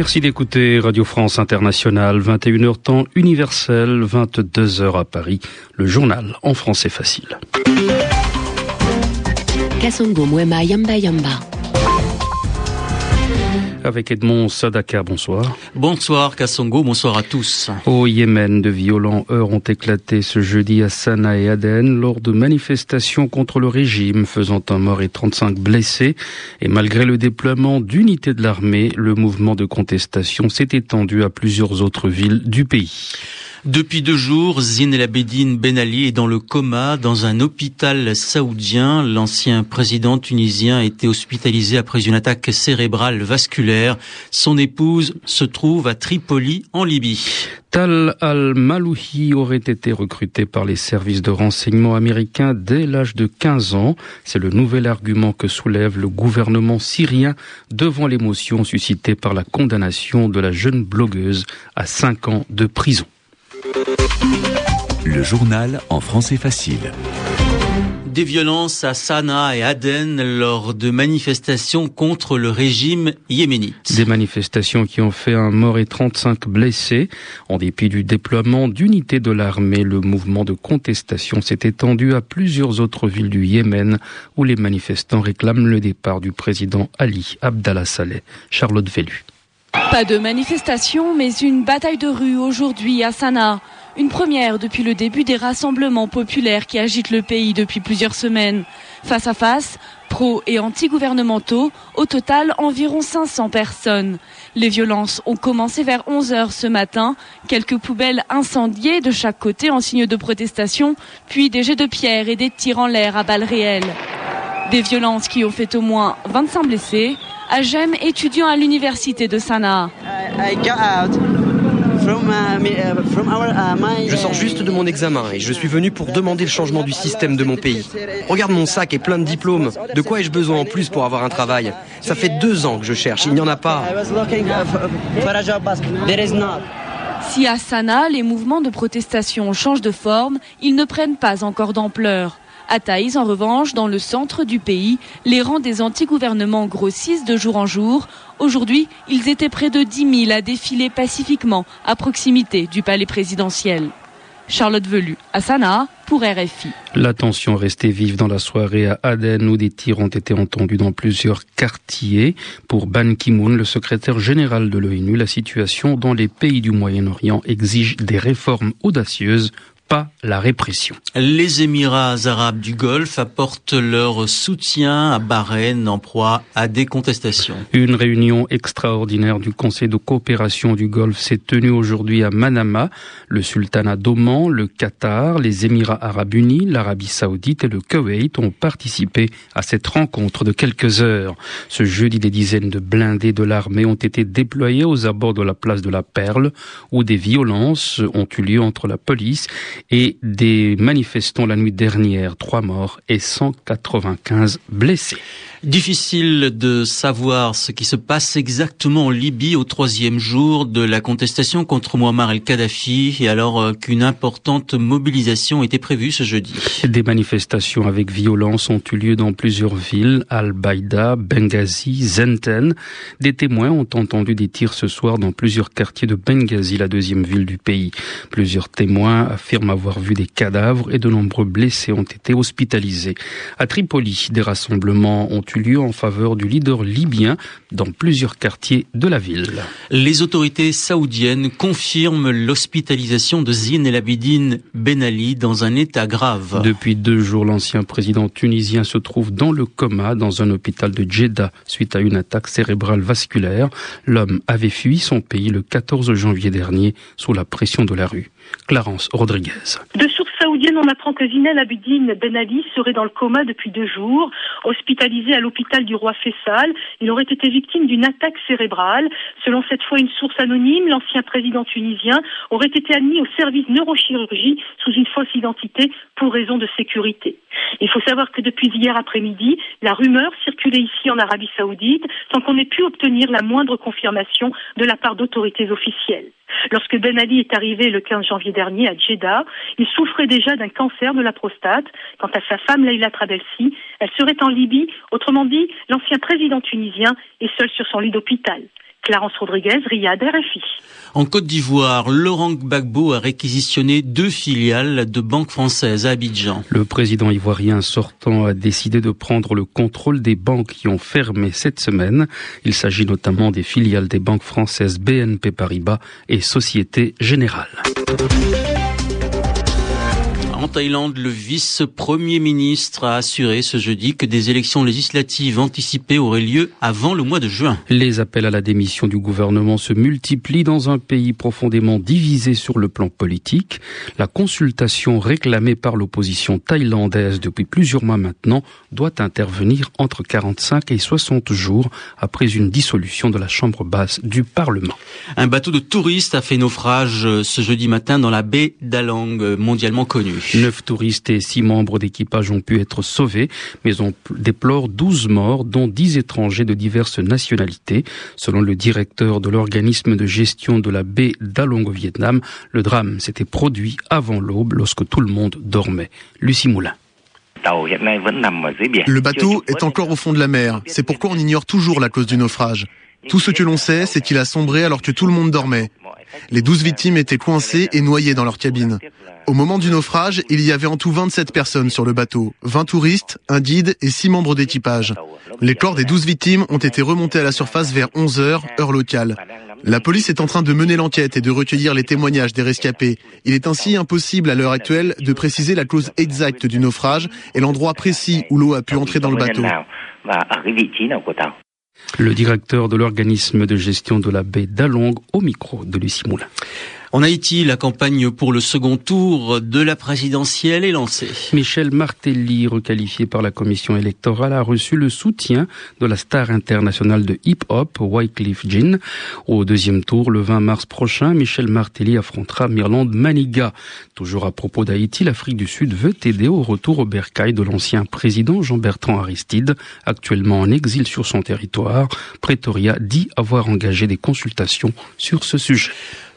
Merci d'écouter Radio France Internationale, 21h temps universel, 22h à Paris, le journal en français facile. Mwema Yamba Yamba avec Edmond Sadaka. Bonsoir. Bonsoir Kassongo, bonsoir à tous. Au Yémen, de violents heurts ont éclaté ce jeudi à Sanaa et Aden lors de manifestations contre le régime faisant un mort et 35 blessés. Et malgré le déploiement d'unités de l'armée, le mouvement de contestation s'est étendu à plusieurs autres villes du pays. Depuis deux jours, Zine El Abedine Ben Ali est dans le coma dans un hôpital saoudien. L'ancien président tunisien a été hospitalisé après une attaque cérébrale vasculaire. Son épouse se trouve à Tripoli, en Libye. Tal al-Malouhi aurait été recruté par les services de renseignement américains dès l'âge de 15 ans. C'est le nouvel argument que soulève le gouvernement syrien devant l'émotion suscitée par la condamnation de la jeune blogueuse à 5 ans de prison. Le journal en français facile. Des violences à Sanaa et Aden lors de manifestations contre le régime yéménite. Des manifestations qui ont fait un mort et 35 blessés. En dépit du déploiement d'unités de l'armée, le mouvement de contestation s'est étendu à plusieurs autres villes du Yémen où les manifestants réclament le départ du président Ali Abdallah Saleh. Charlotte Vélu. Pas de manifestation, mais une bataille de rue aujourd'hui à Sanaa. Une première depuis le début des rassemblements populaires qui agitent le pays depuis plusieurs semaines. Face à face, pro et anti-gouvernementaux, au total environ 500 personnes. Les violences ont commencé vers 11 heures ce matin, quelques poubelles incendiées de chaque côté en signe de protestation, puis des jets de pierre et des tirs en l'air à balles réelles. Des violences qui ont fait au moins 25 blessés. Ajem, étudiant à l'université de Sanaa. Je sors juste de mon examen et je suis venu pour demander le changement du système de mon pays. Regarde mon sac et plein de diplômes. De quoi ai-je besoin en plus pour avoir un travail? Ça fait deux ans que je cherche, il n'y en a pas. Si à Sanaa, les mouvements de protestation changent de forme, ils ne prennent pas encore d'ampleur. À Taïs, en revanche, dans le centre du pays, les rangs des anti-gouvernements grossissent de jour en jour. Aujourd'hui, ils étaient près de 10 000 à défiler pacifiquement à proximité du palais présidentiel. Charlotte Velu, à pour RFI. La tension restait vive dans la soirée à Aden où des tirs ont été entendus dans plusieurs quartiers. Pour Ban Ki-moon, le secrétaire général de l'ONU, la situation dans les pays du Moyen-Orient exige des réformes audacieuses pas la répression. Les Émirats arabes du Golfe apportent leur soutien à Bahreïn en proie à des contestations. Une réunion extraordinaire du Conseil de coopération du Golfe s'est tenue aujourd'hui à Manama. Le sultanat d'Oman, le Qatar, les Émirats arabes unis, l'Arabie saoudite et le Koweït ont participé à cette rencontre de quelques heures. Ce jeudi, des dizaines de blindés de l'armée ont été déployés aux abords de la place de la Perle où des violences ont eu lieu entre la police et des manifestants la nuit dernière, trois morts et 195 blessés. Difficile de savoir ce qui se passe exactement en Libye au troisième jour de la contestation contre Muammar el-Kadhafi et alors euh, qu'une importante mobilisation était prévue ce jeudi. Des manifestations avec violence ont eu lieu dans plusieurs villes, Al-Baïda, Benghazi, Zenten. Des témoins ont entendu des tirs ce soir dans plusieurs quartiers de Benghazi, la deuxième ville du pays. Plusieurs témoins affirment avoir vu des cadavres et de nombreux blessés ont été hospitalisés. À Tripoli, des rassemblements ont eu lieu en faveur du leader libyen dans plusieurs quartiers de la ville. Les autorités saoudiennes confirment l'hospitalisation de Zine El Abidine Ben Ali dans un état grave. Depuis deux jours, l'ancien président tunisien se trouve dans le coma dans un hôpital de Jeddah suite à une attaque cérébrale vasculaire. L'homme avait fui son pays le 14 janvier dernier sous la pression de la rue. Clarence Rodriguez. De sources saoudiennes, on apprend que Zinel Abidine Ben Ali serait dans le coma depuis deux jours, hospitalisé à l'hôpital du roi Faisal. Il aurait été victime d'une attaque cérébrale. Selon cette fois une source anonyme, l'ancien président tunisien aurait été admis au service neurochirurgie sous une fausse identité pour raison de sécurité. Il faut savoir que depuis hier après-midi, la rumeur circulait ici en Arabie saoudite sans qu'on ait pu obtenir la moindre confirmation de la part d'autorités officielles. Lorsque Ben Ali est arrivé le 15 janvier dernier à Jeddah, il souffrait déjà d'un cancer de la prostate. Quant à sa femme Leila Trabelsi, elle serait en Libye. Autrement dit, l'ancien président tunisien est seul sur son lit d'hôpital. Clarence Rodriguez, Riyad, RFI. En Côte d'Ivoire, Laurent Gbagbo a réquisitionné deux filiales de banques françaises à Abidjan. Le président ivoirien sortant a décidé de prendre le contrôle des banques qui ont fermé cette semaine. Il s'agit notamment des filiales des banques françaises BNP Paribas et Société Générale. En Thaïlande, le vice-premier ministre a assuré ce jeudi que des élections législatives anticipées auraient lieu avant le mois de juin. Les appels à la démission du gouvernement se multiplient dans un pays profondément divisé sur le plan politique. La consultation réclamée par l'opposition thaïlandaise depuis plusieurs mois maintenant doit intervenir entre 45 et 60 jours après une dissolution de la chambre basse du Parlement. Un bateau de touristes a fait naufrage ce jeudi matin dans la baie d'Alang, mondialement connue. Neuf touristes et six membres d'équipage ont pu être sauvés, mais on déplore douze morts, dont dix étrangers de diverses nationalités. Selon le directeur de l'organisme de gestion de la baie d'Along au Vietnam, le drame s'était produit avant l'aube lorsque tout le monde dormait. Lucie Moulin. Le bateau est encore au fond de la mer. C'est pourquoi on ignore toujours la cause du naufrage. Tout ce que l'on sait, c'est qu'il a sombré alors que tout le monde dormait. Les douze victimes étaient coincées et noyées dans leur cabine. Au moment du naufrage, il y avait en tout 27 personnes sur le bateau, 20 touristes, un guide et 6 membres d'équipage. Les corps des 12 victimes ont été remontés à la surface vers 11 heures, heure locale. La police est en train de mener l'enquête et de recueillir les témoignages des rescapés. Il est ainsi impossible à l'heure actuelle de préciser la cause exacte du naufrage et l'endroit précis où l'eau a pu entrer dans le bateau. Le directeur de l'organisme de gestion de la baie d'Along au micro de Lucie Moulin. En Haïti, la campagne pour le second tour de la présidentielle est lancée. Michel Martelly, requalifié par la commission électorale, a reçu le soutien de la star internationale de hip-hop, Wycliffe Jean. Au deuxième tour, le 20 mars prochain, Michel Martelly affrontera Mirland Maniga. Toujours à propos d'Haïti, l'Afrique du Sud veut aider au retour au bercail de l'ancien président Jean-Bertrand Aristide, actuellement en exil sur son territoire. Pretoria dit avoir engagé des consultations sur ce sujet.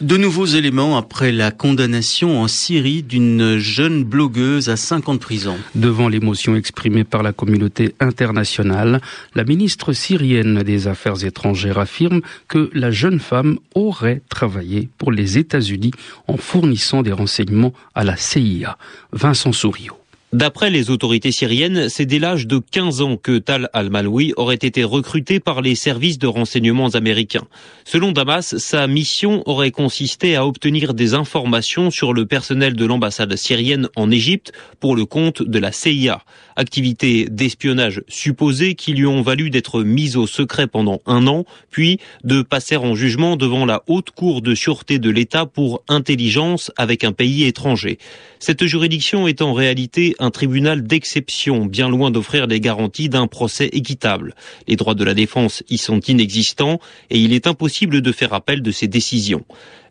De nouveaux éléments après la condamnation en Syrie d'une jeune blogueuse à 5 ans de prison. Devant l'émotion exprimée par la communauté internationale, la ministre syrienne des Affaires étrangères affirme que la jeune femme aurait travaillé pour les États-Unis en fournissant des renseignements à la CIA. Vincent Souriau. D'après les autorités syriennes, c'est dès l'âge de 15 ans que Tal al-Maloui aurait été recruté par les services de renseignements américains. Selon Damas, sa mission aurait consisté à obtenir des informations sur le personnel de l'ambassade syrienne en Égypte pour le compte de la CIA. Activité d'espionnage supposée qui lui ont valu d'être mise au secret pendant un an, puis de passer en jugement devant la haute cour de sûreté de l'État pour intelligence avec un pays étranger. Cette juridiction est en réalité un tribunal d'exception, bien loin d'offrir les garanties d'un procès équitable. Les droits de la défense y sont inexistants et il est impossible de faire appel de ces décisions.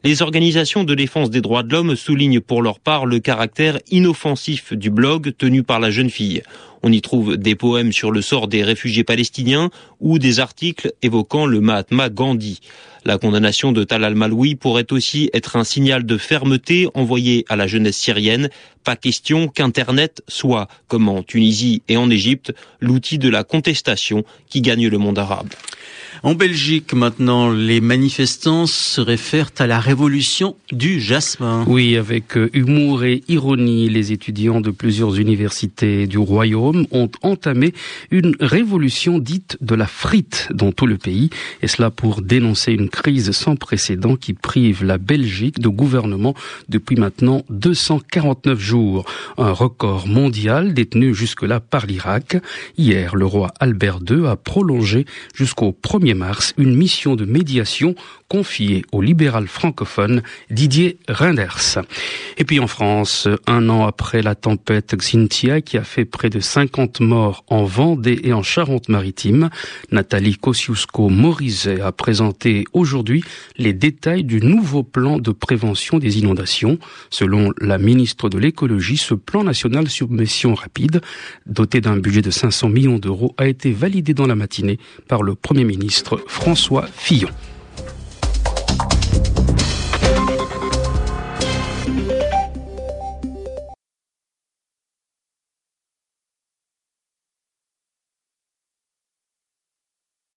Les organisations de défense des droits de l'homme soulignent pour leur part le caractère inoffensif du blog tenu par la jeune fille. On y trouve des poèmes sur le sort des réfugiés palestiniens ou des articles évoquant le Mahatma Gandhi. La condamnation de Tal al-Maloui pourrait aussi être un signal de fermeté envoyé à la jeunesse syrienne. Pas question qu'Internet soit, comme en Tunisie et en Égypte, l'outil de la contestation qui gagne le monde arabe. En Belgique, maintenant, les manifestants se réfèrent à la révolution du jasmin. Oui, avec euh, humour et ironie, les étudiants de plusieurs universités du royaume ont entamé une révolution dite de la frite dans tout le pays, et cela pour dénoncer une crise sans précédent qui prive la Belgique de gouvernement depuis maintenant 249 jours. Un record mondial détenu jusque-là par l'Irak. Hier, le roi Albert II a prolongé jusqu'au 1er mars une mission de médiation confiée au libéral francophone Didier Reinders. Et puis en France, un an après la tempête Xintia qui a fait près de 50 morts en Vendée et en Charente-Maritime, Nathalie Kosciusko-Morizet a présenté aujourd'hui les détails du nouveau plan de prévention des inondations. Selon la ministre de l'écologie, ce plan national submersion rapide, doté d'un budget de 500 millions d'euros, a été validé dans la matinée par le Premier ministre François Fillon.